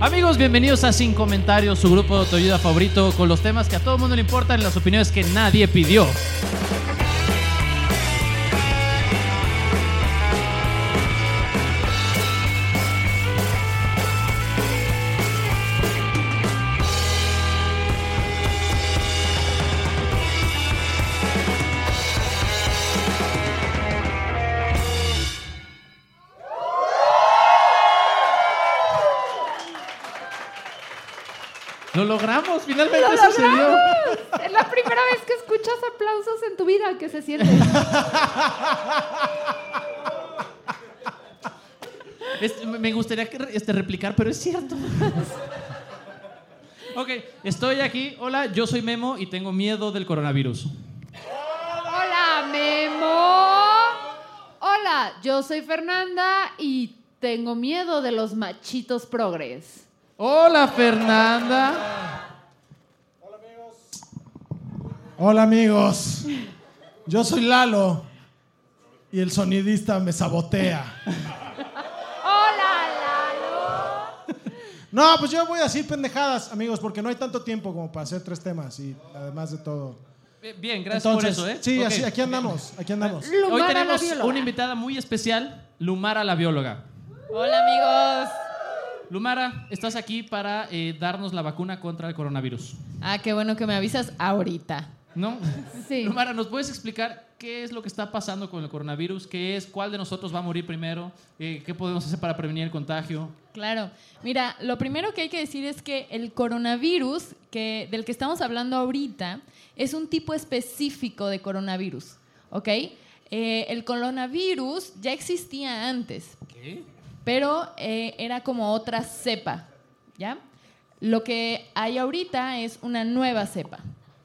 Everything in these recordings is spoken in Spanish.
Amigos, bienvenidos a Sin Comentarios, su grupo de autoayuda favorito, con los temas que a todo el mundo le importan y las opiniones que nadie pidió. Lo logramos, finalmente ¡Lo sucedió. logramos! Es la primera vez que escuchas aplausos en tu vida. ¿Qué se siente? Es- me gustaría que, este, replicar, pero es cierto. ok, estoy aquí. Hola, yo soy Memo y tengo miedo del coronavirus. Hola, Memo. Hola, yo soy Fernanda y tengo miedo de los machitos progres. Hola, Fernanda. Hola amigos, yo soy Lalo y el sonidista me sabotea. Hola, Lalo. No, pues yo voy a decir pendejadas, amigos, porque no hay tanto tiempo como para hacer tres temas y además de todo. Bien, gracias Entonces, por eso, ¿eh? sí, así, aquí andamos, aquí andamos. Hoy Lumara, tenemos una invitada muy especial, Lumara la bióloga. Hola amigos. Lumara, estás aquí para eh, darnos la vacuna contra el coronavirus. Ah, qué bueno que me avisas ahorita. ¿No? Sí. Lumara, ¿nos puedes explicar qué es lo que está pasando con el coronavirus? ¿Qué es? ¿Cuál de nosotros va a morir primero? Eh, ¿Qué podemos hacer para prevenir el contagio? Claro. Mira, lo primero que hay que decir es que el coronavirus que, del que estamos hablando ahorita es un tipo específico de coronavirus. ¿Ok? Eh, el coronavirus ya existía antes, ¿Qué? Pero eh, era como otra cepa. ¿Ya? Lo que hay ahorita es una nueva cepa.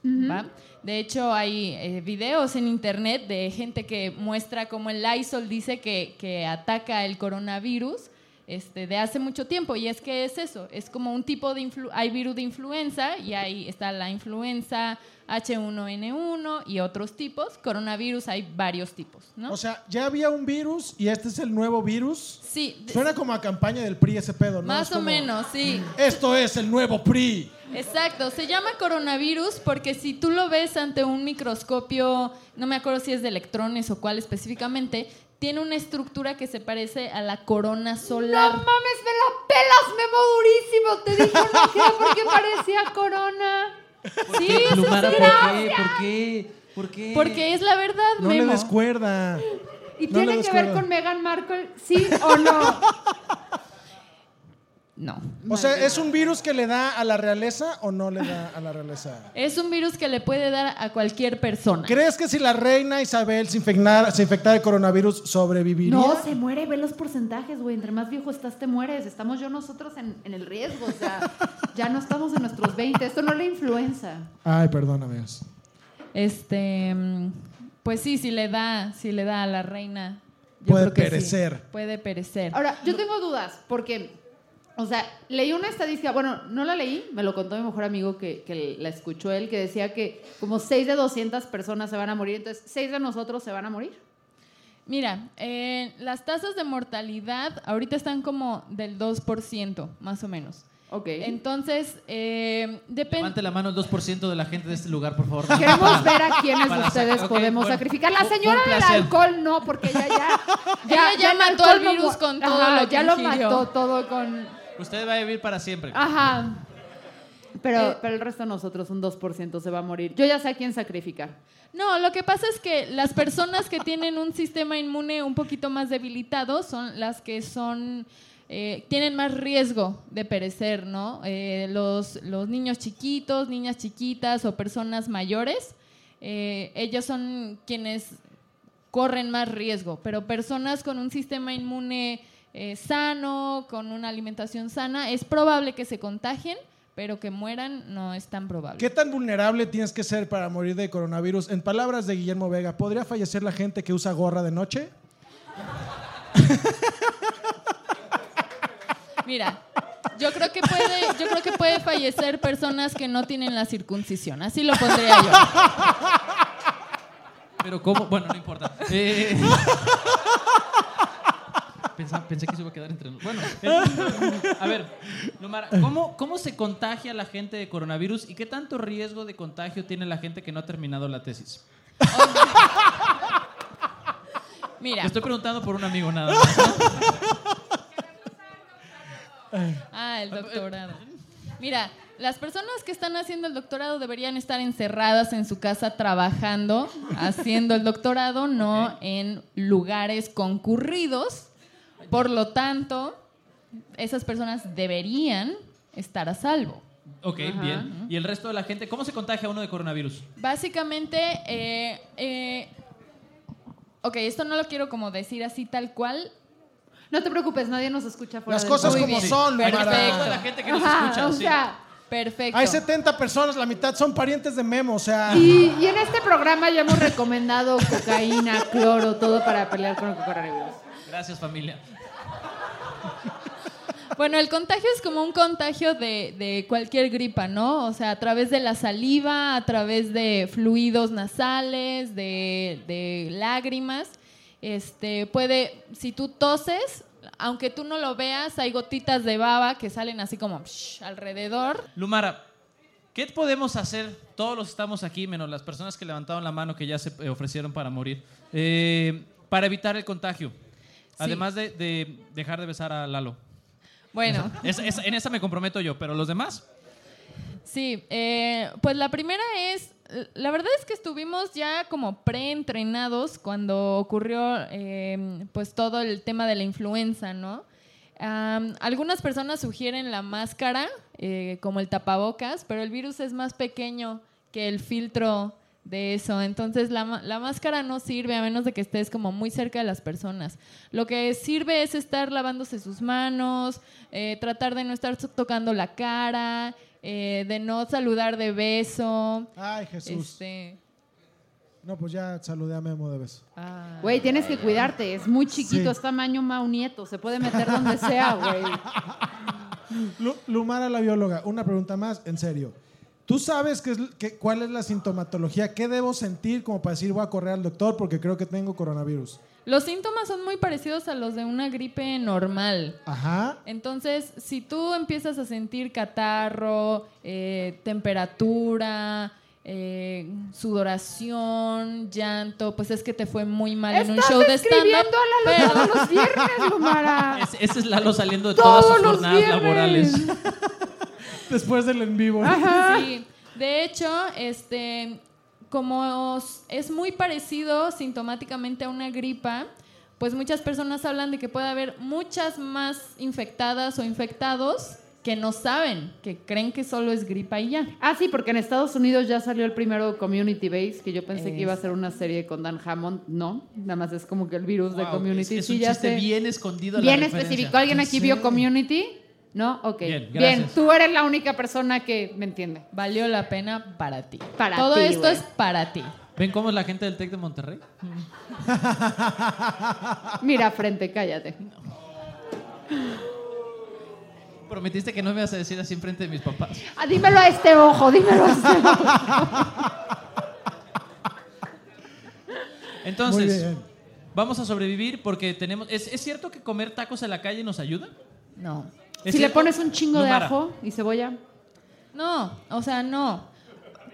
¿va? De hecho, hay eh, videos en internet de gente que muestra cómo el Lysol dice que, que ataca el coronavirus este, de hace mucho tiempo. Y es que es eso, es como un tipo de... influ- hay virus de influenza y ahí está la influenza H1N1 y otros tipos. Coronavirus hay varios tipos, ¿no? O sea, ya había un virus y este es el nuevo virus. sí, Suena como a campaña del PRI ese pedo, ¿no? más o menos, sí. Esto es el nuevo PRI. Exacto, se llama coronavirus porque si tú lo ves ante un microscopio, no me acuerdo si es de electrones o cuál específicamente, tiene una estructura que se parece a la corona No solar. mames, me la pelas, Memo, durísimo. Te dije que era porque parecía corona. Sí, eso es Lumara, ¿por gracia. qué? ¿Por qué? ¿Por qué? Porque es la verdad, No Memo. le des cuerda. ¿Y No le tiene que ver con Meghan Markle? ¿Sí o no? No. O sea, ¿es un virus que le da a la realeza o no le da a la realeza? Es un virus que le puede dar a cualquier persona. ¿Crees que si la reina Isabel se infectara, se infectara de coronavirus sobreviviría? No, se muere, ve los porcentajes, güey. Entre más viejo estás, te mueres. Estamos yo nosotros en, en el riesgo. O sea, ya no estamos en nuestros 20. Esto no es la influenza. Ay, perdón, amigos. Este, mm, pues sí, si le da, si le da a la reina. yo Puede creo que sí. perecer. Puede perecer. Ahora, yo tengo dudas porque, o sea, leí una estadística, bueno, no la leí, me lo contó mi mejor amigo que, que la escuchó él, que decía que como 6 de 200 personas se van a morir, entonces 6 de nosotros se van a morir. Mira, eh, las tasas de mortalidad ahorita están como del 2%, más o menos. Ok. Entonces, eh, depende. Levante la mano el 2% de la gente de este lugar, por favor. Queremos ver a quiénes de ustedes podemos bueno. sacrificar. La señora del alcohol no, porque ella ya... Ella ya el mató al virus con todo Ajá, lo que Ya lo ingirió. mató todo con... Usted va a vivir para siempre. Ajá. Pero, Eh, pero el resto de nosotros, un 2% se va a morir. Yo ya sé a quién sacrificar. No, lo que pasa es que las personas que tienen un sistema inmune un poquito más debilitado son las que son eh, tienen más riesgo de perecer, ¿no? Eh, los, los niños chiquitos, niñas chiquitas o personas mayores, eh, ellos son quienes corren más riesgo, pero personas con un sistema inmune eh, sano, con una alimentación sana, es probable que se contagien, pero que mueran no es tan probable. ¿Qué tan vulnerable tienes que ser para morir de coronavirus? En palabras de Guillermo Vega, ¿podría fallecer la gente que usa gorra de noche? Mira, yo creo que puede, yo creo que puede fallecer personas que no tienen la circuncisión. Así lo pondría yo. Pero cómo, bueno, no importa. Eh, pensé que se iba a quedar entre nosotros. Bueno, a ver, ¿cómo, ¿cómo se contagia la gente de coronavirus y qué tanto riesgo de contagio tiene la gente que no ha terminado la tesis? Mira, Te estoy preguntando por un amigo nada más. ah, el doctorado. Mira, las personas que están haciendo el doctorado deberían estar encerradas en su casa trabajando, haciendo el doctorado, no en lugares concurridos. Por lo tanto, esas personas deberían estar a salvo. Ok, bien. ¿Y el resto de la gente? ¿Cómo se contagia uno de coronavirus? Básicamente, eh, eh, ok, esto no lo quiero como decir así tal cual. No te preocupes, nadie nos escucha fuera Las cosas como son, Perfecto. Toda la gente que nos Ajá, escucha. o sí. sea, Perfecto. Hay 70 personas, la mitad son parientes de Memo, o sea... y, y en este programa ya hemos recomendado cocaína, cloro, todo para pelear con el coronavirus. Gracias, familia. Bueno, el contagio es como un contagio de, de cualquier gripa, ¿no? O sea, a través de la saliva, a través de fluidos nasales, de, de lágrimas. Este, puede, si tú toses, aunque tú no lo veas, hay gotitas de baba que salen así como psh, alrededor. Lumara, ¿qué podemos hacer? Todos los estamos aquí, menos las personas que levantaron la mano que ya se eh, ofrecieron para morir, eh, para evitar el contagio. Además de, de dejar de besar a Lalo. Bueno. Es- es- en esa me comprometo yo, pero los demás. Sí, eh, pues la primera es, la verdad es que estuvimos ya como preentrenados cuando ocurrió eh, pues todo el tema de la influenza, ¿no? Algunas personas sugieren la máscara eh, como el tapabocas, pero el virus es más pequeño que el filtro de eso. Entonces la, ma- la máscara no sirve a menos de que estés como muy cerca de las personas. Lo que sirve es estar lavándose sus manos, eh, tratar de no estar tocando la cara, eh, de no saludar de beso. Ay, Jesús. Este, No, pues ya saludé a Memo de beso. ah. Güey, tienes que cuidarte, es muy chiquito, Sí. es tamaño Mau Nieto, se puede meter donde sea, güey. Lu- Lumara, la bióloga, una pregunta más, en serio. ¿Tú sabes qué es, qué- cuál es la sintomatología? ¿Qué debo sentir como para decir voy a correr al doctor porque creo que tengo coronavirus? Los síntomas son muy parecidos a los de una gripe normal. Ajá. Entonces, si tú empiezas a sentir catarro, eh, temperatura, eh, sudoración, llanto, pues es que te fue muy mal en un show de escribiendo stand-up. a Lalo pero- todos los viernes, Lumara. Es- ese es Lalo saliendo de todas Todos sus los jornadas viernes. laborales. Después del en vivo. Sí, de hecho, este, como es muy parecido sintomáticamente a una gripa, pues muchas personas hablan de que puede haber muchas más infectadas o infectados que no saben, que creen que solo es gripa y ya. Ah, sí, porque en Estados Unidos ya salió el primero Community Base, que yo pensé que iba a ser una serie con Dan Hammond. No, nada más es como que el virus de Community. es, es sí, un ya chiste sé. bien escondido. la Bien específico. ¿Alguien Ya aquí vio Community? ¿No? Ok. Bien, tú eres la única persona que me entiende. Valió la pena para ti. Para Todo ti, esto güey. es para ti. ¿Ven cómo es la gente del TEC de Monterrey? Mira, frente, cállate. Prometiste que no me ibas a decir así enfrente de mis papás. Ah, dímelo a este ojo, dímelo a este ojo. Entonces, vamos a sobrevivir porque tenemos... ¿Es, es cierto que comer tacos en la calle nos ayuda? No. ¿Es Si le pones un chingo de ajo y cebolla. No, o sea, no.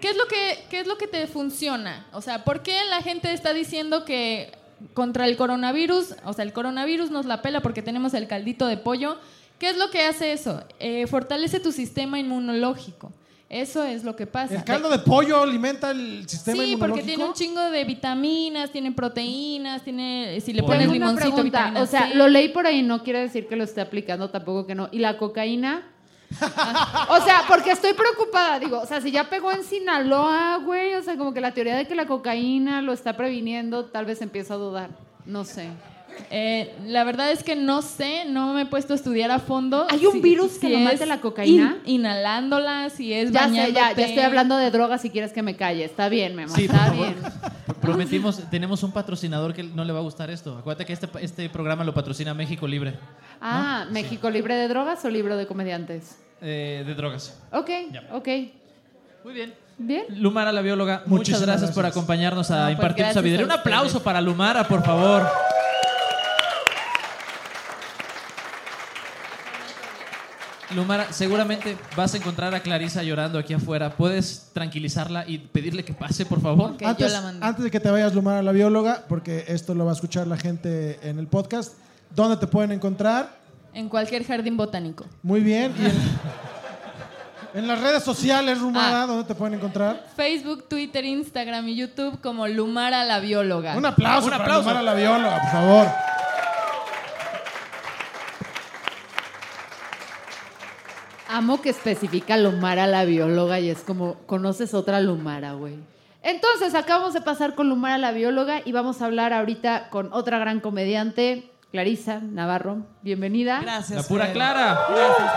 ¿Qué es lo que, qué es lo que te funciona? O sea, ¿por qué la gente está diciendo que contra el coronavirus, o sea, el coronavirus nos la pela porque tenemos el caldito de pollo? ¿Qué es lo que hace eso? Eh, fortalece tu sistema inmunológico. Eso es lo que pasa. ¿El caldo de pollo alimenta el sistema Sí, inmunológico? porque tiene un chingo de vitaminas, tiene proteínas, tiene si le pones limoncito, pregunta. vitamina O sea, C. lo leí por ahí, no quiere decir que lo esté aplicando, tampoco que no. ¿Y la cocaína? O sea, porque estoy preocupada. Digo, o sea, si ya pegó en Sinaloa, güey, o sea, como que la teoría de que la cocaína lo está previniendo, tal vez empiezo a dudar. No sé. Eh, la verdad es que no sé, no me he puesto a estudiar a fondo. ¿Hay un virus que lo mate la cocaína? in- inhalándola, si es Ya sé, ya, ya estoy hablando de drogas si quieres que me calle. Está bien, mi amor, Sí, por está favor. bien. Prometimos, tenemos un patrocinador que no le va a gustar esto. Acuérdate que este, este programa lo patrocina México Libre Ah, ¿México libre de drogas o libre de comediantes? eh, de drogas. Ok, Ya. ok. Muy bien. Bien. Lumara, la bióloga, muchas gracias, por acompañarnos a No, pues impartir gracias sabiduría. Un aplauso para Lumara, por favor. Lumara, seguramente vas a encontrar a Clarisa llorando aquí afuera. ¿Puedes tranquilizarla y pedirle que pase, por favor? Antes, de que te vayas, Lumar, a la bióloga, porque esto lo va a escuchar la gente en el podcast, ¿dónde te pueden encontrar? En cualquier jardín botánico. Muy bien. Y en, en las redes sociales, Rumara, Ah. ¿dónde te pueden encontrar? Facebook, Twitter, Instagram y YouTube como Lumara la bióloga. Un aplauso, Un para aplauso. Lumara, la bióloga, por favor. Amo que especifica Lumara la bióloga y es como, conoces otra Lumara, güey. Entonces, acabamos de pasar con Lumara la bióloga y vamos a hablar ahorita con otra gran comediante, Clarisa Navarro. Bienvenida. Gracias. La pura Fer. Clara. Gracias.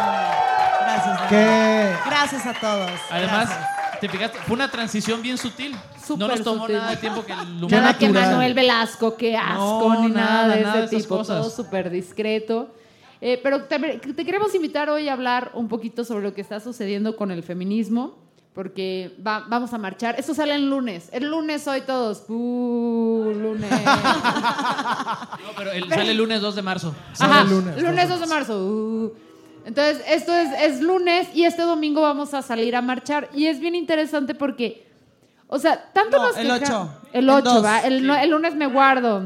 Gracias. ¿Qué? Gracias a todos. Además, Gracias. te fijaste, fue una transición bien sutil. Súper no nos tomó sutil. nada de tiempo que Lumara. Nada que. Manuel Velasco, qué asco, No, ni nada, nada, de nada de ese esas tipo, cosas. todo súper discreto. Eh, pero te, te queremos invitar hoy a hablar un poquito sobre lo que está sucediendo con el feminismo, porque va- vamos a marchar. Esto sale el lunes. El lunes hoy todos. ¡Uh, lunes! No, pero el- sale el lunes 2 de marzo. Sale Ajá, el lunes, lunes 2 de marzo. uh. Entonces, esto es, es lunes y este domingo vamos a salir a marchar. Y es bien interesante porque, o sea, tanto No, nos el queja- ocho. El El 8, dos. va. El lunes me guardo.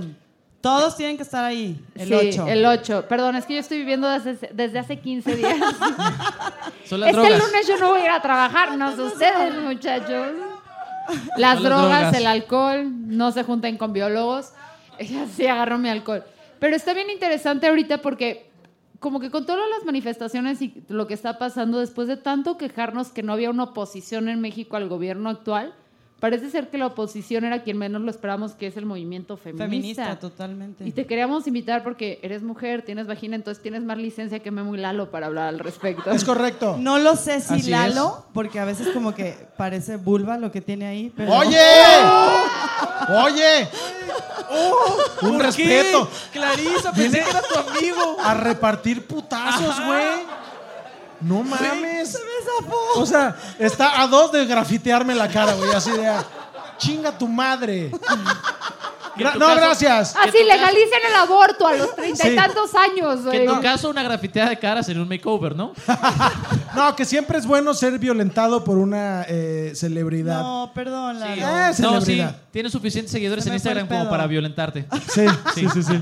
Todos tienen que estar ahí. El sí, 8. el 8. Perdón, es que yo estoy viviendo desde, desde hace 15 días. Son las este drogas. lunes yo no voy a ir a trabajar, no sé ustedes, muchachos. Las Son las drogas, drogas. el alcohol, no se junten con biólogos. Ella sí agarró mi alcohol. Pero está bien interesante ahorita porque como que con todas las manifestaciones y lo que está pasando después de tanto quejarnos que no había una oposición en México al gobierno actual, parece ser que la oposición era quien menos lo esperamos, que es el movimiento feminista. Feminista, totalmente. Y te queríamos invitar porque eres mujer, tienes vagina, entonces tienes más licencia que Memo y Lalo para hablar al respecto. Es correcto. No lo sé si Así Lalo, porque a veces como que parece vulva lo que tiene ahí. Pero... ¡Oye! ¡Oye! ¡Un respeto! Clarisa, pensé que era tu amigo. A repartir putazos, güey. No mames. O sea, está a dos de grafitearme la cara, güey. Así de. ah, Chinga tu madre. Gra- no, caso- gracias. Así legalicen el aborto a los treinta y Sí. tantos años, Que en güey. tu caso una grafiteada de cara sería un makeover, ¿no? No, que siempre es bueno ser violentado por una eh, celebridad. No, perdón, Lalo. Ah, No, sí. celebridad. Tienes suficientes seguidores Se en me fue el Instagram como pedo. para violentarte. Sí, sí, sí, sí.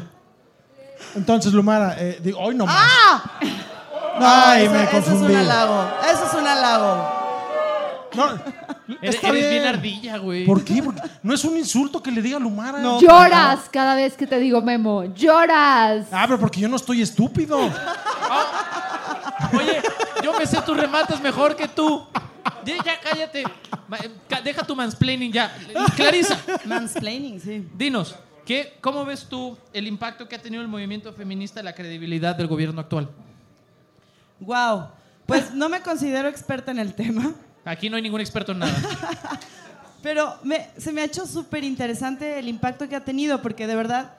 Entonces, Lumara, eh, digo, hoy no más. No, Ay, eso, me eso es confundí. un halago. Eso es un halago. No, Eres, está eres bien. bien. ardilla, güey. ¿Por qué? Porque no es un insulto que le diga Lumara. No. Lloras cada vez que te digo Memo. Lloras. Ah, pero porque yo no estoy estúpido. Oye, yo me sé tus remates mejor que tú. Ya, ya, cállate. Deja tu mansplaining ya. Clarisa, Mansplaining, sí. dinos, ¿qué, ¿cómo ves tú el impacto que ha tenido el movimiento feminista en la credibilidad del gobierno actual? Wow. Pues no me considero experta en el tema. Aquí no hay ningún experto en nada. Pero me- se me ha hecho súper interesante el impacto que ha tenido, porque de verdad,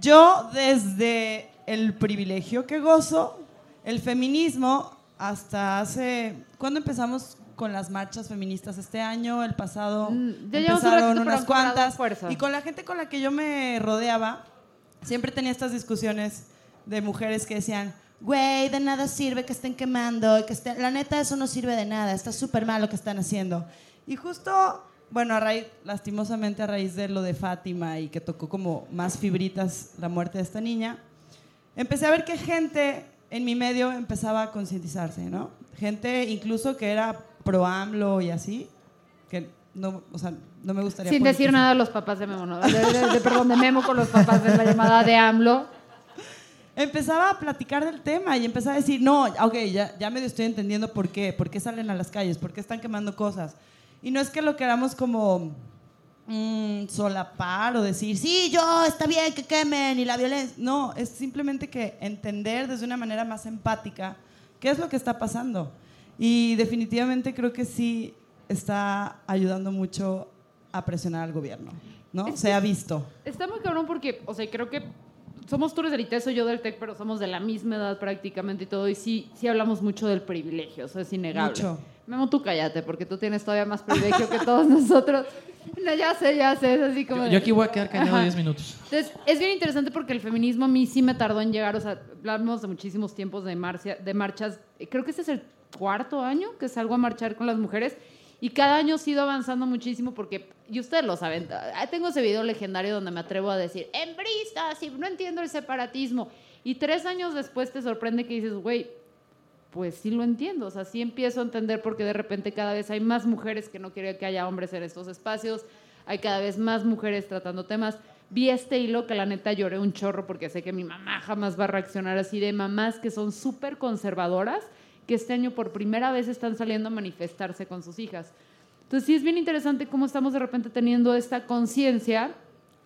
yo desde el privilegio que gozo, el feminismo, hasta hace... ¿Cuándo empezamos con las marchas feministas? Este año, el pasado, Mm, ya llevamos un empezaron ratito, pero unas cuantas. Y con la gente con la que yo me rodeaba, siempre tenía estas discusiones de mujeres que decían, güey, de nada sirve que estén quemando, y que estén... la neta eso no sirve de nada, está súper mal lo que están haciendo. Y justo, bueno, a raíz, lastimosamente a raíz de lo de Fátima y que tocó como más fibritas la muerte de esta niña, empecé a ver que gente en mi medio empezaba a concientizarse, ¿no? Gente incluso que era pro AMLO y así, que no, o sea, no me gustaría... Sin decir nada a los papás de Memo, ¿no? De, de- de- perdón, de Memo con los papás de la llamada de AMLO. Empezaba a platicar del tema y empezaba a decir, no, ok, ya, ya medio estoy entendiendo por qué, por qué salen a las calles, por qué están quemando cosas. Y no es que lo queramos como mm, solapar o decir, sí, yo, está bien que quemen y la violencia. No, es simplemente que entender desde una manera más empática qué es lo que está pasando. Y definitivamente creo que sí está ayudando mucho a presionar al gobierno, ¿no? Se ha visto. Está muy cabrón porque, o sea, creo que somos tú eres del ITESO, yo del TEC, pero somos de la misma edad prácticamente y todo, y sí, sí hablamos mucho del privilegio, o sea, es innegable. Mucho. Memo, tú cállate, porque tú tienes todavía más privilegio que todos nosotros. No, ya sé, ya sé, es así como... Yo, yo aquí voy a quedar callado Ajá. 10 minutos. Entonces, es bien interesante porque el feminismo a mí sí me tardó en llegar, o sea, hablamos de muchísimos tiempos de, marcia- de marchas, creo que este es el cuarto año que salgo a marchar con las mujeres y cada año he ido avanzando muchísimo porque, y ustedes lo saben, ah, tengo ese video legendario donde me atrevo a decir, hembristas, y no entiendo el separatismo. Y tres años después te sorprende que dices, güey, pues sí lo entiendo, o sea, sí empiezo a entender porque de repente cada vez hay más mujeres que no quieren que haya hombres en estos espacios, hay cada vez más mujeres tratando temas. Vi este hilo que la neta lloré un chorro porque sé que mi mamá jamás va a reaccionar así de mamás que son súper conservadoras, que este año por primera vez están saliendo a manifestarse con sus hijas. Entonces sí es bien interesante cómo estamos de repente teniendo esta conciencia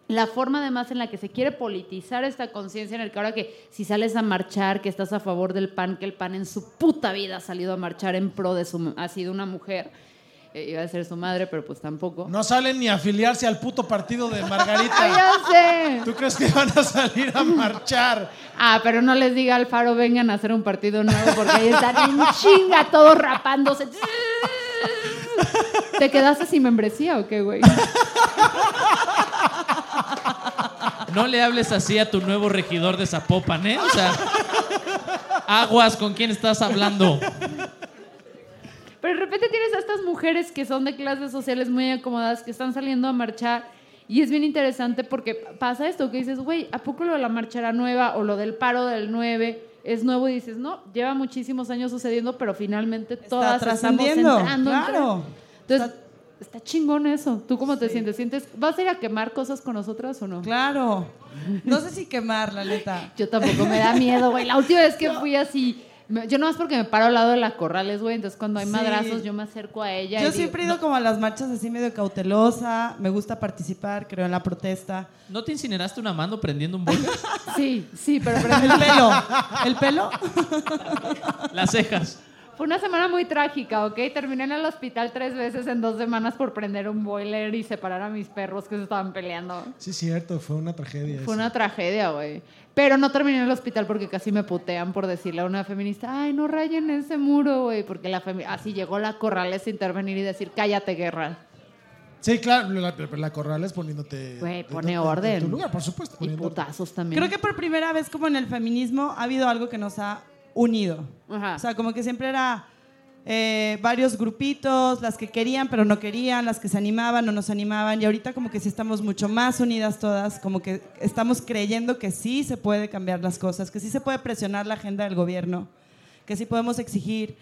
la forma además en la que se quiere politizar esta conciencia en el que ahora que si sales a marchar, que estás a favor del PAN, que el PAN en su puta vida ha salido a marchar en pro de su, ha sido una mujer, iba a ser su madre, pero pues tampoco. No salen ni a afiliarse al puto partido de ¡Ay, Margarita. ya sé! ¿Tú crees que van a salir a marchar? Ah, pero no les diga al Faro, vengan a hacer un partido nuevo porque ahí están en chinga todos rapándose. ¿Te quedaste sin membresía o qué, güey? No le hables así a tu nuevo regidor de Zapopan, ¿eh? O sea, aguas con quién estás hablando. Pero de repente tienes a estas mujeres que son de clases sociales muy acomodadas, que están saliendo a marchar. Y es bien interesante porque pasa esto, que dices, güey, ¿a poco lo de la marcha era nueva o lo del paro del 9 es nuevo? Y dices, no, lleva muchísimos años sucediendo, pero finalmente todas estamos entrando. en- claro. Entonces, está, chingón eso. ¿Tú cómo te sientes? sientes? ¿Vas a ir a quemar cosas con nosotras o no? Claro. No sé si quemar, la neta. Yo tampoco me da miedo, güey. La última vez que fui así, yo nomás porque me paro al lado de la corrales, güey. Entonces cuando hay Sí. madrazos, yo me acerco a ella. Yo y digo, siempre he ido como a las marchas así medio cautelosa, me gusta participar, creo en la protesta. ¿No te incineraste una mano prendiendo un boiler? Sí, sí, pero, pero El pelo, el pelo. Las cejas. fue una semana muy trágica, ¿ok? Terminé en el hospital tres veces en dos semanas por prender un boiler y separar a mis perros que se estaban peleando. Sí, cierto, fue una tragedia. Fue una tragedia, güey. Pero no terminé en el hospital porque casi me putean por decirle a una feminista, ay, no rayen ese muro, güey. Porque la femi- así llegó la Corrales a intervenir y decir, cállate, guerra. Sí, claro, la, la Corrales poniéndote. Güey, pone de- de- orden. En tu lugar, por supuesto. Y putazos también. Creo que por primera vez como en el feminismo ha habido algo que nos ha unido. Ajá. O sea, como que siempre era eh, varios grupitos, las que querían pero no querían, las que se animaban o no se animaban. Y ahorita como que sí estamos mucho más unidas todas, como que estamos creyendo que sí se puede cambiar las cosas, que sí se puede presionar la agenda del gobierno, que sí podemos exigir,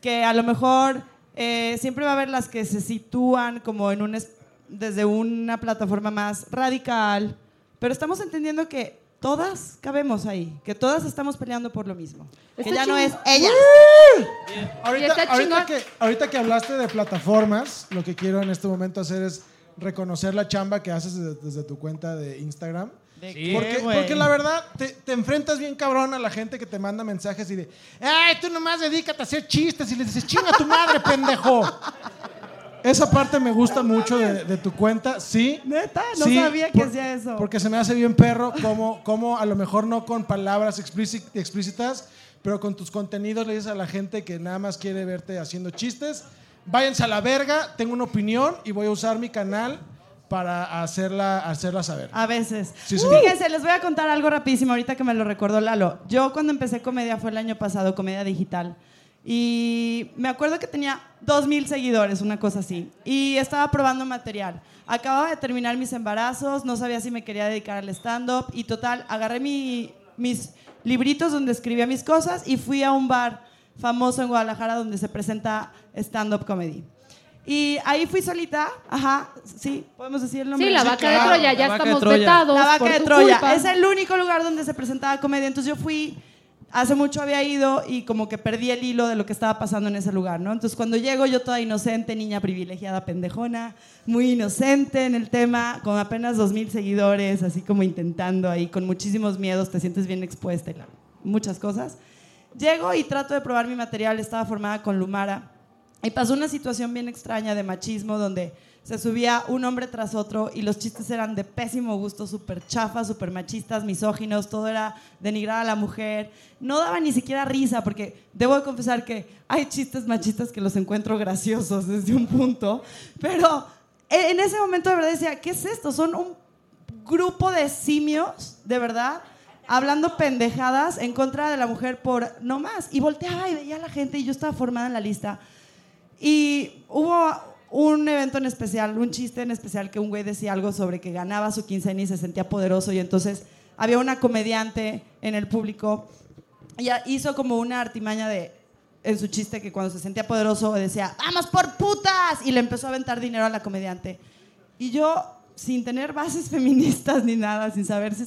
que a lo mejor eh, siempre va a haber las que se sitúan como en un es- desde una plataforma más radical, pero estamos entendiendo que todas cabemos ahí, que todas estamos peleando por lo mismo, que ya no es ella. Ahorita, que, ahorita que hablaste de plataformas, lo que quiero en este momento hacer es reconocer la chamba que haces desde, desde tu cuenta de Instagram. Sí. Porque, la verdad, te, te enfrentas bien cabrón a la gente que te manda mensajes y de, ¡ay, tú nomás dedícate a hacer chistes! Y le dices, ¡chinga tu madre, pendejo! Esa parte me gusta mucho de, de tu cuenta, sí. Neta, no Sí, sabía que por- hacía eso. Porque se me hace bien perro como, como a lo mejor no con palabras explíci- explícitas, pero con tus contenidos le dices a la gente que nada más quiere verte haciendo chistes. Váyanse a la verga, tengo una opinión y voy a usar mi canal para hacerla, hacerla saber. A veces. Sí, sí. Fíjense, les voy a contar algo rapidísimo ahorita que me lo recordó Lalo. Yo cuando empecé comedia fue el año pasado, comedia digital. Y me acuerdo que tenía dos mil seguidores, una cosa así. Y estaba probando material. Acababa de terminar mis embarazos, no sabía si me quería dedicar al stand-up. Y total, agarré mi- mis libritos donde escribía mis cosas y fui a un bar famoso en Guadalajara donde se presenta stand-up comedy. Y ahí fui solita, ajá, sí, podemos decir el nombre. Sí, la Sí, vaca claro, de Troya, la ya vaca de estamos Troya. vetados. La vaca por de tu Troya. culpa. Es el único lugar donde se presentaba comedia. Entonces yo fui, hace mucho había ido y como que perdí el hilo de lo que estaba pasando en ese lugar, ¿no? Entonces cuando llego yo toda inocente, niña privilegiada, pendejona, muy inocente en el tema, con apenas dos mil seguidores, así como intentando ahí, con muchísimos miedos, te sientes bien expuesta y muchas cosas. Llego y trato de probar mi material, estaba formada con Lumara. Y pasó una situación bien extraña de machismo donde se subía un hombre tras otro y los chistes eran de pésimo gusto, súper chafas, súper machistas, misóginos, todo era denigrar a la mujer. No daba ni siquiera risa porque debo de confesar que hay chistes machistas que los encuentro graciosos desde un punto, pero en ese momento de verdad decía, ¿qué es esto? Son un grupo de simios, de verdad, hablando pendejadas en contra de la mujer por no más. Y volteaba y veía a la gente y yo estaba formada en la lista. Y hubo un evento en especial, un chiste en especial que un güey decía algo sobre que ganaba su quincena y se sentía poderoso y entonces había una comediante en el público. Y hizo como una artimaña de en su chiste que cuando se sentía poderoso decía vamos por putas y le empezó a aventar dinero a la comediante. Y yo sin tener bases feministas ni nada sin saber si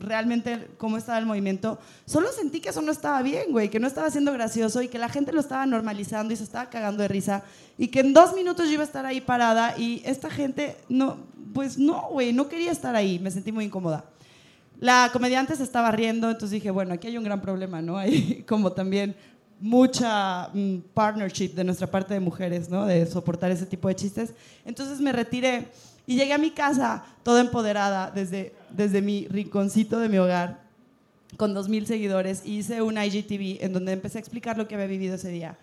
realmente cómo estaba el movimiento, solo sentí que eso no estaba bien, güey, que no estaba siendo gracioso y que la gente lo estaba normalizando y se estaba cagando de risa y que en dos minutos yo iba a estar ahí parada y esta gente no, pues no, güey, no quería estar ahí, me sentí muy incómoda. La comediante se estaba riendo, entonces dije, bueno, aquí hay un gran problema, ¿no? Hay como también mucha mm, partnership de nuestra parte de mujeres, ¿no? De soportar ese tipo de chistes. Entonces me retiré y llegué a mi casa toda empoderada desde, desde mi rinconcito de mi hogar con 2.000 seguidores y hice un IGTV en donde empecé a explicar lo que había vivido ese día.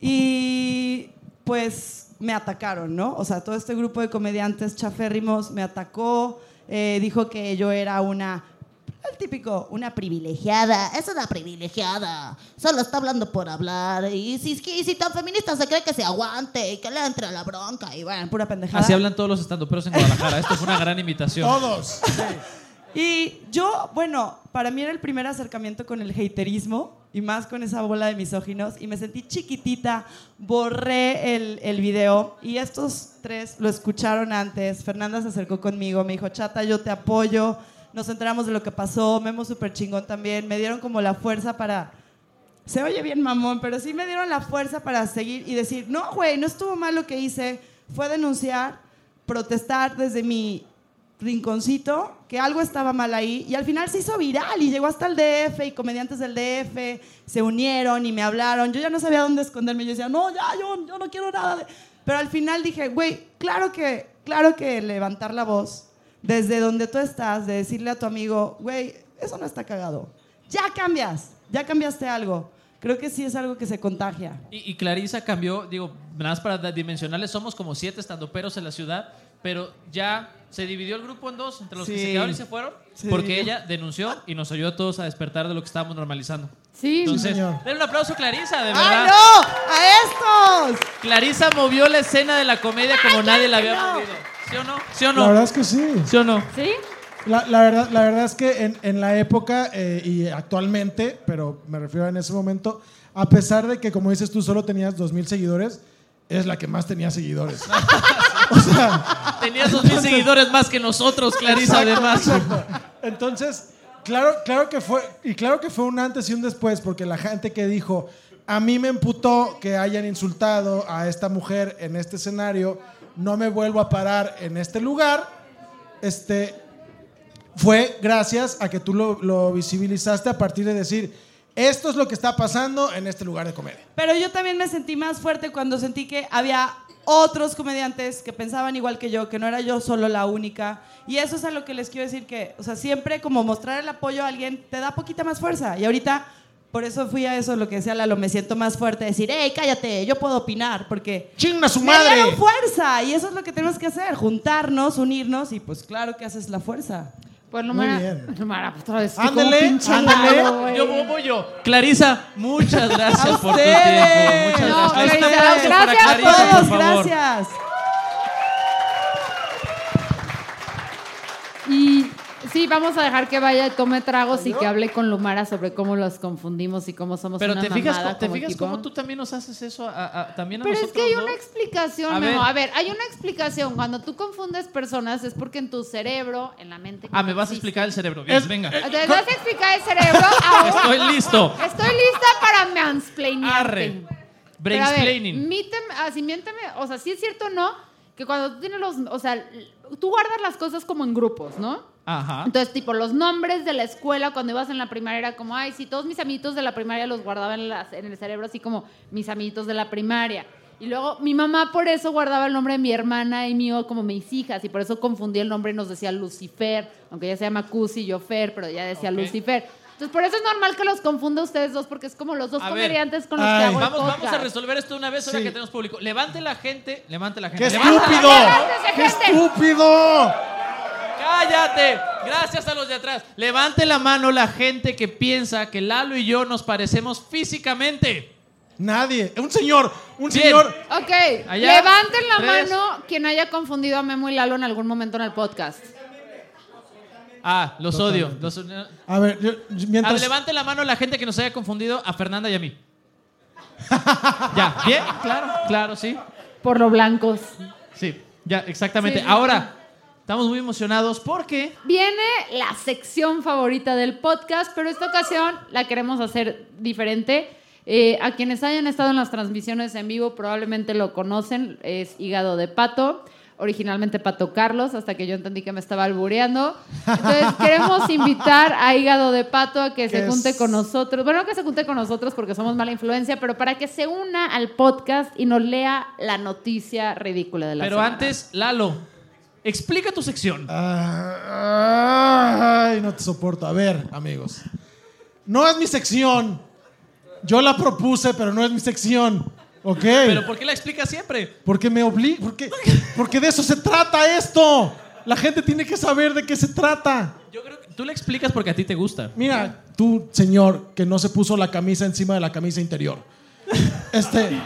Y pues me atacaron, ¿no? O sea, todo este grupo de comediantes chaférrimos me atacó, eh, dijo que yo era una, el típico, una privilegiada. Es una privilegiada. Solo está hablando por hablar. Y si, y si tan feminista se cree que se aguante y que le entre a la bronca. Y bueno. Pura pendejada. Así hablan todos los estandoperos en Guadalajara. Esto fue una gran invitación. Todos. Y yo, bueno, para mí era el primer acercamiento con el haterismo y más con esa bola de misóginos y me sentí chiquitita, borré el, el video y estos tres lo escucharon antes. Fernanda se acercó conmigo, me dijo, chata, yo te apoyo, nos enteramos de lo que pasó, Memo súper chingón también, me dieron como la fuerza para... Se oye bien mamón, pero sí me dieron la fuerza para seguir y decir, no, güey, no estuvo mal lo que hice, fue denunciar, protestar desde mi rinconcito, que algo estaba mal ahí, y al final se hizo viral y llegó hasta el DF y comediantes del DF se unieron y me hablaron. Yo ya no sabía dónde esconderme, yo decía, no, ya, yo, yo no quiero nada. de-". Pero al final dije, güey, claro que, claro que levantar la voz desde donde tú estás, de decirle a tu amigo, güey, eso no está cagado. Ya cambias, ya cambiaste algo. Creo que sí es algo que se contagia. Y, y Clarisa cambió, digo, nada más para dimensionales, somos como siete estandoperos en la ciudad, pero ya se dividió el grupo en dos, entre los que Sí. se quedaron y se fueron, Sí. porque ella denunció y nos ayudó a todos a despertar de lo que estábamos normalizando. Sí, Entonces, señor. denle un aplauso a Clarisa, de ¡Ay, verdad. no! ¡A estos! Clarisa movió la escena de la comedia como nadie la había movido. ¿Sí o no? ¿Sí o La verdad es que sí. ¿Sí o no? ¿sí? La, la verdad, la verdad es que en, en la época eh, y actualmente, pero me refiero a en ese momento, a pesar de que, como dices tú, solo tenías 2.000 seguidores, es la que más tenía seguidores. o sea, Tenías dos mil seguidores más que nosotros, Clarisa, además. entonces, claro, claro que fue, y claro que fue un antes y un después, porque la gente que dijo, a mí me emputó que hayan insultado a esta mujer en este escenario, no me vuelvo a parar en este lugar, este, fue gracias a que tú lo, visibilizaste a partir de decir, esto es lo que está pasando en este lugar de comedia. Pero yo también me sentí más fuerte cuando sentí que había otros comediantes que pensaban igual que yo, que no era yo solo la única. Y eso es a lo que les quiero decir que, o sea, siempre como mostrar el apoyo a alguien te da poquita más fuerza. Y ahorita, por eso fui a eso, lo que decía Lalo, me siento más fuerte, decir, hey, cállate, yo puedo opinar, porque ¡Chinga su me madre! dieron fuerza. Y eso es lo que tenemos que hacer, juntarnos, unirnos, y pues claro que haces la fuerza. Pues no Muy me me otra vez. Ándele, como ándele. Yo voy, voy yo. Clarisa, muchas gracias ¡A por tu tiempo. Muchas No, gracias. Un Clarisa, aplauso para gracias a Clarisa, Todos, por favor. gracias. Sí, vamos a dejar que vaya y tome tragos y que hable con Lumara sobre cómo los confundimos y cómo somos Pero una te fijas, mamada te como fijas equipo. cómo tú también nos haces eso a, a- también a Pero es nosotros, que hay ¿no? una explicación, A Memo. ver. A ver, hay una explicación. Cuando tú confundes personas es porque en tu cerebro, en la mente... Ah, me vas a explicar el cerebro. Bien, Es- venga. ¿Te vas a explicar el cerebro? Ahora Estoy listo. estoy lista para mansplainearte. Arre. Pero a ver, Brainsplaining. míteme, así miénteme, o sea, sí es cierto o no, que cuando tú tienes los, o sea, tú guardas las cosas como en grupos, ¿no? Ajá. Entonces, tipo, los nombres de la escuela cuando ibas en la primaria era como, ay, sí, todos mis amiguitos de la primaria los guardaba en, las- en el cerebro, así como mis amiguitos de la primaria. Y luego mi mamá por eso guardaba el nombre de mi hermana y mío como mis hijas, y por eso confundía el nombre y nos decía Lucifer, aunque ella se llama Cusi y yo Fer, pero ella decía Ok. Lucifer. Entonces, por eso es normal que los confunda ustedes dos, porque es como los dos A ver. comediantes con los Ay. que hago el Vamos, vamos a resolver esto una vez ahora Sí. que tenemos público. Levante la gente, levante la gente. ¡Qué levante la estúpido! ¡Qué gente! estúpido! ¡Cállate! Gracias a los de atrás. Levante la mano la gente que piensa que Lalo y yo nos parecemos físicamente. Nadie. Un señor, un Bien. señor. Ok, Allá, levanten la tres. mano quien haya confundido a Memo y Lalo en algún momento en el podcast. Ah, los odio. Los- a A ver, yo- ver, mientras. levante la mano la gente que nos haya confundido a Fernanda y a mí. ya, bien, claro, claro, sí. Por lo blancos. Sí, ya, exactamente. Sí, sí, Ahora, estamos muy emocionados porque Viene la sección favorita del podcast, pero esta ocasión la queremos hacer diferente. Eh, a quienes hayan estado en las transmisiones en vivo probablemente lo conocen, es Hígado de Pato, originalmente Pato Carlos, hasta que yo entendí que me estaba albureando. Entonces queremos invitar a Hígado de Pato a que se junte es- con nosotros, bueno, no que se junte con nosotros porque somos mala influencia, pero para que se una al podcast y nos lea la noticia ridícula de la Pero semana. antes, Lalo, explica tu sección. Ah, Ay, no te soporto. A ver, amigos. No es mi sección. Yo la propuse, pero no es mi sección. ¿Ok? Pero ¿por qué la explicas siempre? Porque me obliga. Porque, porque de eso se trata esto. La gente tiene que saber de qué se trata. Yo creo que tú la explicas porque a ti te gusta. Mira, tú, señor, que no se puso la camisa encima de la camisa interior. Este.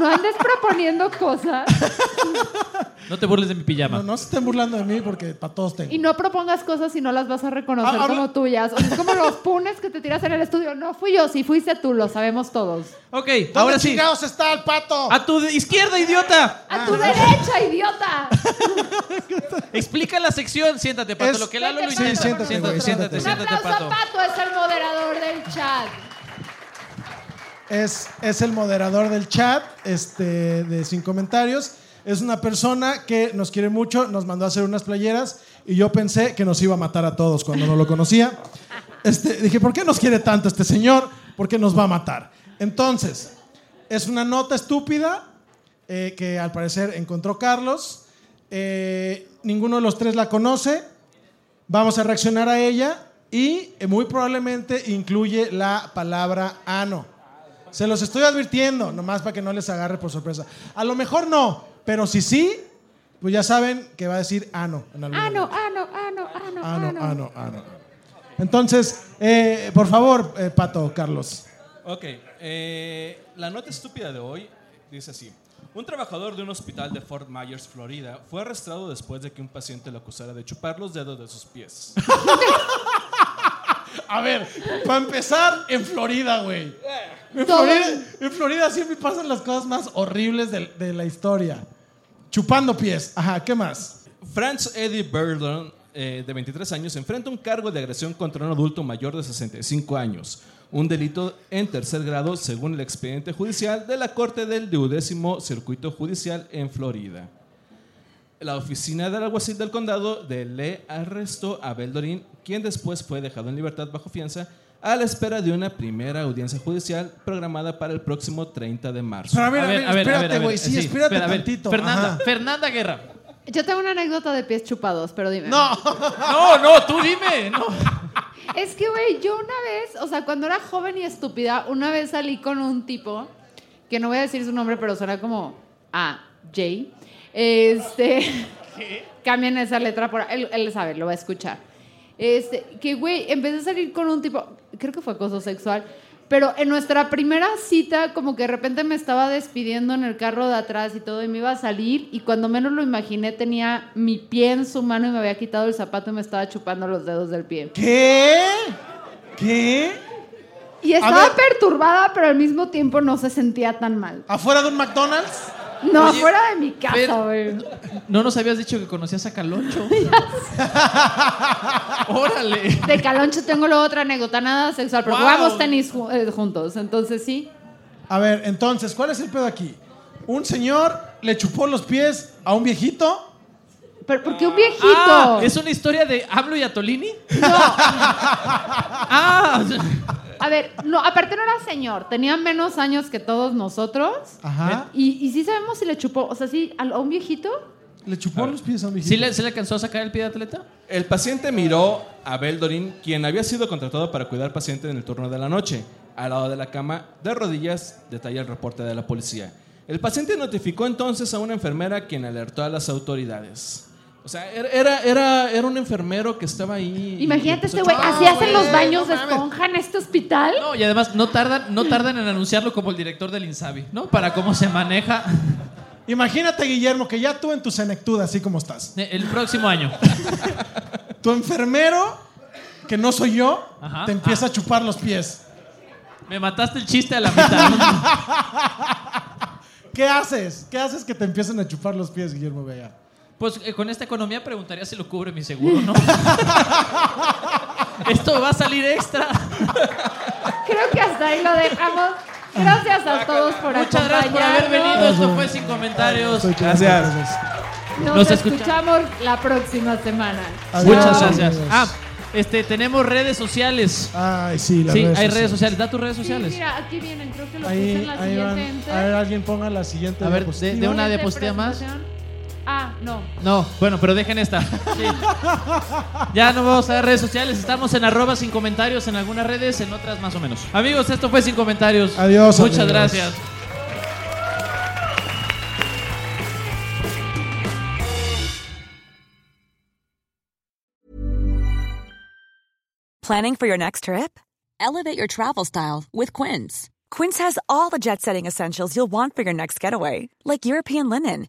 No andes proponiendo cosas No te burles de mi pijama. No, no se estén burlando de mí porque para todos tengo. y no propongas cosas y no las vas a reconocer Ah, habla- como tuyas. O sea, es como los punes que te tiras en el estudio. No fui yo, si fuiste tú, lo sabemos todos. Ok, ¿Dónde ahora sí. chingados está el pato? A tu de- izquierda, idiota. ¡A tu derecha, idiota! Explica la sección. Siéntate, Pato. Es- Lo que Lalo lo Vete, intenta. Sí, siéntate, siéntate, güey, siéntate, siéntate. Un siéntate, aplauso Pato. a Pato, es el moderador del chat. Es, el moderador del chat este, de Sin Comentarios. Es una persona que nos quiere mucho, nos mandó a hacer unas playeras y yo pensé que nos iba a matar a todos cuando no lo conocía. Este, dije, ¿por qué nos quiere tanto este señor? Porque nos va a matar. Entonces, es una nota estúpida eh, que al parecer encontró Carlos. Eh, ninguno de los tres la conoce. Vamos a reaccionar a ella y eh, muy probablemente incluye la palabra ano. Se los estoy advirtiendo, nomás para que no les agarre por sorpresa. A lo mejor no, pero si sí, pues ya saben que va a decir ano. En algún ano, ano, ano, ano, ano. ano, ano. Entonces, eh, por favor, eh, Pato, Carlos. Ok, eh, la nota estúpida de hoy dice así. Un trabajador de un hospital de Fort Myers, Florida, fue arrestado después de que un paciente lo acusara de chupar los dedos de sus pies. A ver, para empezar, en Florida, güey. En Todo- Florida, en Florida siempre pasan las cosas más horribles de, de la historia. Chupando pies. Ajá, ¿qué más? Franz Eddie Burden, eh, de 23 años, enfrenta un cargo de agresión contra un adulto mayor de 65 años. Un delito en tercer grado, según el expediente judicial de la Corte del Duodécimo Circuito Judicial en Florida. La oficina del alguacil del condado de le arrestó a Beldorin, quien después fue dejado en libertad bajo fianza a la espera de una primera audiencia judicial programada para el próximo 30 de marzo. Pero a ver, a ver, espérate, güey. Sí, espérate espera, tantito. Fernanda, Ajá. Fernanda Guerra. Yo tengo una anécdota de pies chupados, pero dime. No. No, no, tú dime. No. Es que, güey, yo una vez, o sea, cuando era joven y estúpida, una vez salí con un tipo, que no voy a decir su nombre, pero suena como a Jay. Este. Cambian esa letra por. Él, él sabe, lo va a escuchar. Este, que, güey, empecé a salir con un tipo, creo que fue acoso sexual, Pero en nuestra primera cita, como que de repente me estaba despidiendo en el carro de atrás y todo, y me iba a salir, y cuando menos lo imaginé, tenía mi pie en su mano y me había quitado el zapato y me estaba chupando los dedos del pie. ¿Qué? ¿Qué? Y estaba perturbada, pero al mismo tiempo no se sentía tan mal. ¿Afuera de un McDonald's? No, Oye, fuera de mi casa, güey. No nos habías dicho que conocías a Caloncho. Órale. De Caloncho tengo luego otra anécdota, nada sexual, pero Wow. jugamos tenis ju- eh, juntos, entonces sí. A ver, entonces, ¿cuál es el pedo aquí? Un señor le chupó los pies a un viejito. Pero porque un viejito. Ah, ¿Es una historia de Hablo y Atolini? ah, A ver, no, aparte no era señor, tenía menos años que todos nosotros. Ajá. Y, y sí sabemos si le chupó, o sea, sí, a, a un viejito. Le chupó los pies a un viejito. ¿sí le, sí le alcanzó a sacar el pie de atleta? El paciente miró a Beldorin, quien había sido contratado para cuidar paciente en el turno de la noche. Al lado de la cama, de rodillas, detalla el reporte de la policía. El paciente notificó entonces a una enfermera quien alertó a las autoridades. O sea, era, era, era, un enfermero que estaba ahí. Imagínate este güey, así hacen los baños no de esponja en este hospital. No, y además no tardan, no tardan en anunciarlo como el director del Insabi, ¿no? Para cómo se maneja Imagínate, Guillermo, que ya tú en tu senectud, así como estás. el próximo año. Tu enfermero, que no soy yo, Ajá. te empieza a chupar los pies. Me mataste el chiste a la mitad. ¿Qué haces? ¿Qué haces que te empiecen a chupar los pies, Guillermo Vega? Pues eh, con esta economía preguntaría si lo cubre mi seguro, ¿no? Esto va a salir extra. Creo que hasta ahí lo dejamos. Gracias a todos por Muchas gracias por haber venido. Esto fue Sin Comentarios. Gracias. Nos, Nos escucha- escuchamos la próxima semana. Adiós, Muchas gracias. Ah, este, tenemos redes sociales. Ay, sí, las Sí, redes hay sociales. redes sociales. Da tus redes Sí, sociales. mira, aquí vienen, creo que lo puse en Ahí, la ahí van. siguiente. A ver, alguien ponga la siguiente A ver, de, de una diapositiva más. Ah, no. No, bueno, pero dejen esta. Sí. Ya no vamos a dar redes sociales. Estamos en arroba sin comentarios en algunas redes, en otras más o menos. Amigos, esto fue sin comentarios. Adiós, Muchas amigos. gracias. Planning for your next trip? Elevate your travel style with Quince. Quince has all the jet setting essentials you'll want for your next getaway, like European linen,